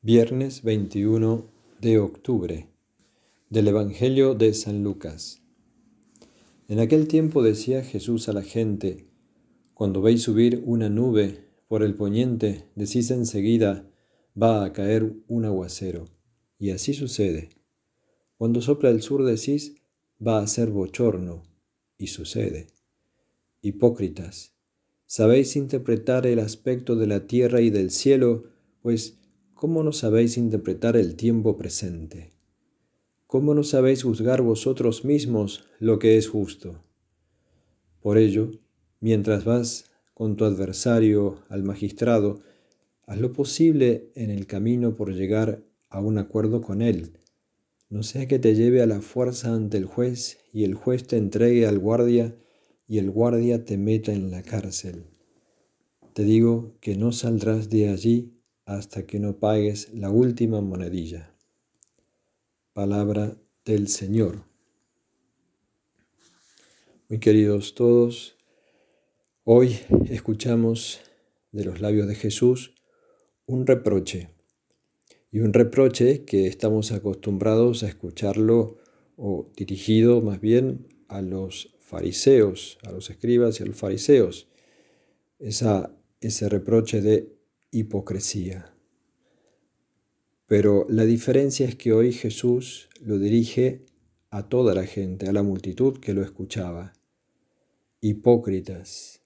Viernes 21 de octubre del Evangelio de San Lucas. En aquel tiempo decía Jesús a la gente, cuando veis subir una nube por el poniente, decís enseguida, va a caer un aguacero. Y así sucede. Cuando sopla el sur decís, va a ser bochorno. Y sucede. Hipócritas, sabéis interpretar el aspecto de la tierra y del cielo, pues ¿cómo no sabéis interpretar el tiempo presente? ¿Cómo no sabéis juzgar vosotros mismos lo que es justo? Por ello, mientras vas con tu adversario al magistrado, haz lo posible en el camino por llegar a un acuerdo con él. No sea que te lleve a la fuerza ante el juez y el juez te entregue al guardia y el guardia te meta en la cárcel. Te digo que no saldrás de allí hasta que no pagues la última monedilla. Palabra del Señor. Muy queridos todos, hoy escuchamos de los labios de Jesús un reproche, y un reproche que estamos acostumbrados a escucharlo o dirigido más bien a los fariseos, a los escribas y a los fariseos. Esa, ese reproche de hipocresía. Pero la diferencia es que hoy Jesús lo dirige a toda la gente, a la multitud que lo escuchaba. Hipócritas.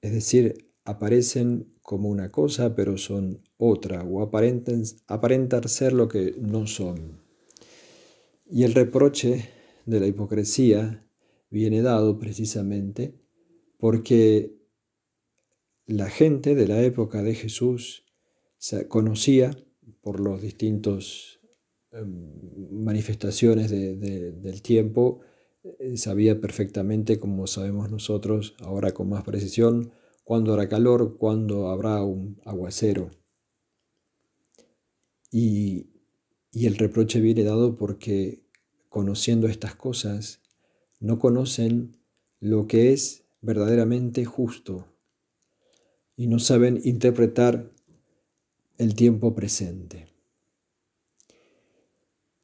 Es decir, aparecen como una cosa pero son otra o aparentan, aparentan ser lo que no son. Y el reproche de la hipocresía viene dado precisamente porque la gente de la época de Jesús se conocía por las distintas em, manifestaciones del tiempo, eh, sabía perfectamente, como sabemos nosotros, ahora con más precisión, cuándo hará calor, cuándo habrá un aguacero. Y el reproche viene dado porque conociendo estas cosas, no conocen lo que es verdaderamente justo, y no saben interpretar el tiempo presente.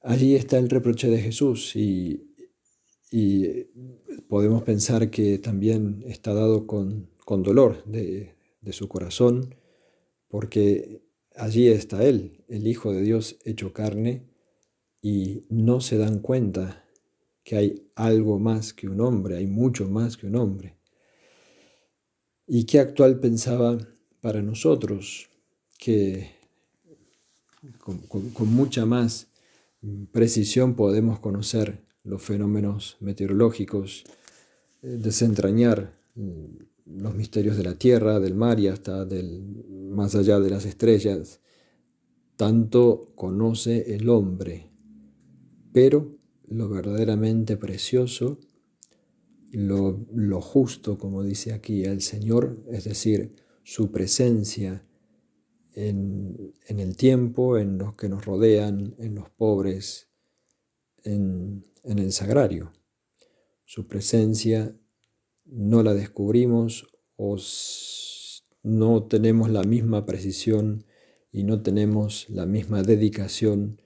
Allí está el reproche de Jesús y, podemos pensar que también está dado con, dolor de, de su corazón, porque allí está Él, el Hijo de Dios hecho carne, y no se dan cuenta que hay algo más que un hombre, hay mucho más que un hombre y qué actual pensaba para nosotros, que con, mucha más precisión podemos conocer los fenómenos meteorológicos, eh, desentrañar mm, los misterios de la tierra, del mar y hasta del, más allá de las estrellas. Tanto conoce el hombre, pero lo verdaderamente precioso lo, justo, como dice aquí el Señor, es decir, su presencia en, el tiempo, en los que nos rodean, en los pobres, en, en el sagrario. Su presencia no la descubrimos o no tenemos la misma precisión y no tenemos la misma dedicación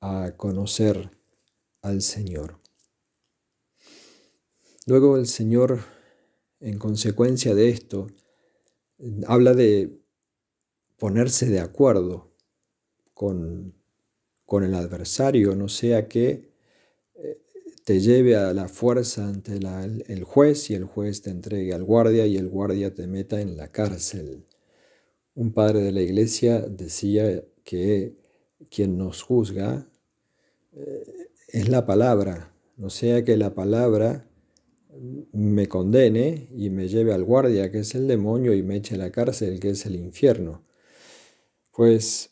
a conocer al Señor. Luego el Señor, en consecuencia de esto, habla de ponerse de acuerdo con, con el adversario, no sea que eh, te lleve a la fuerza ante el juez y el juez te entregue al guardia y el guardia te meta en la cárcel. Un padre de la iglesia decía que quien nos juzga eh, es la palabra, no sea que la palabra me condene y me lleve al guardia, que es el demonio, y me eche a la cárcel, que es el infierno. Pues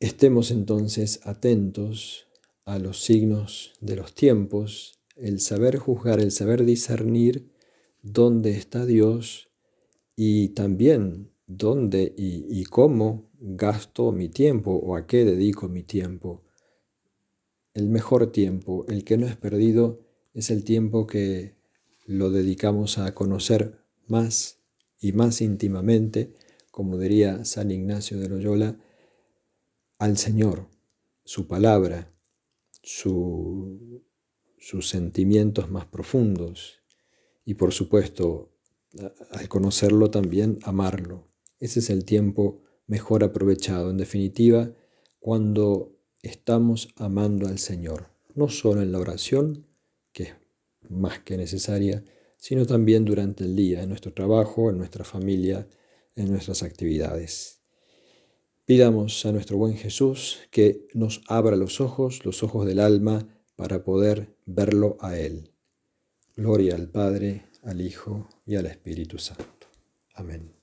estemos entonces atentos a los signos de los tiempos, el saber juzgar, el saber discernir dónde está Dios y también dónde y, y cómo gasto mi tiempo o a qué dedico mi tiempo. El mejor tiempo, el que no es perdido, es el tiempo que lo dedicamos a conocer más y más íntimamente, como diría San Ignacio de Loyola, al Señor, su palabra, sus sentimientos más profundos y por supuesto, al conocerlo también, amarlo. Ese es el tiempo mejor aprovechado, en definitiva, cuando estamos amando al Señor, no solo en la oración, que es más que necesaria, sino también durante el día, en nuestro trabajo, en nuestra familia, en nuestras actividades. Pidamos a nuestro buen Jesús que nos abra los ojos, los ojos del alma, para poder verlo a Él. Gloria al Padre, al Hijo y al Espíritu Santo. Amén.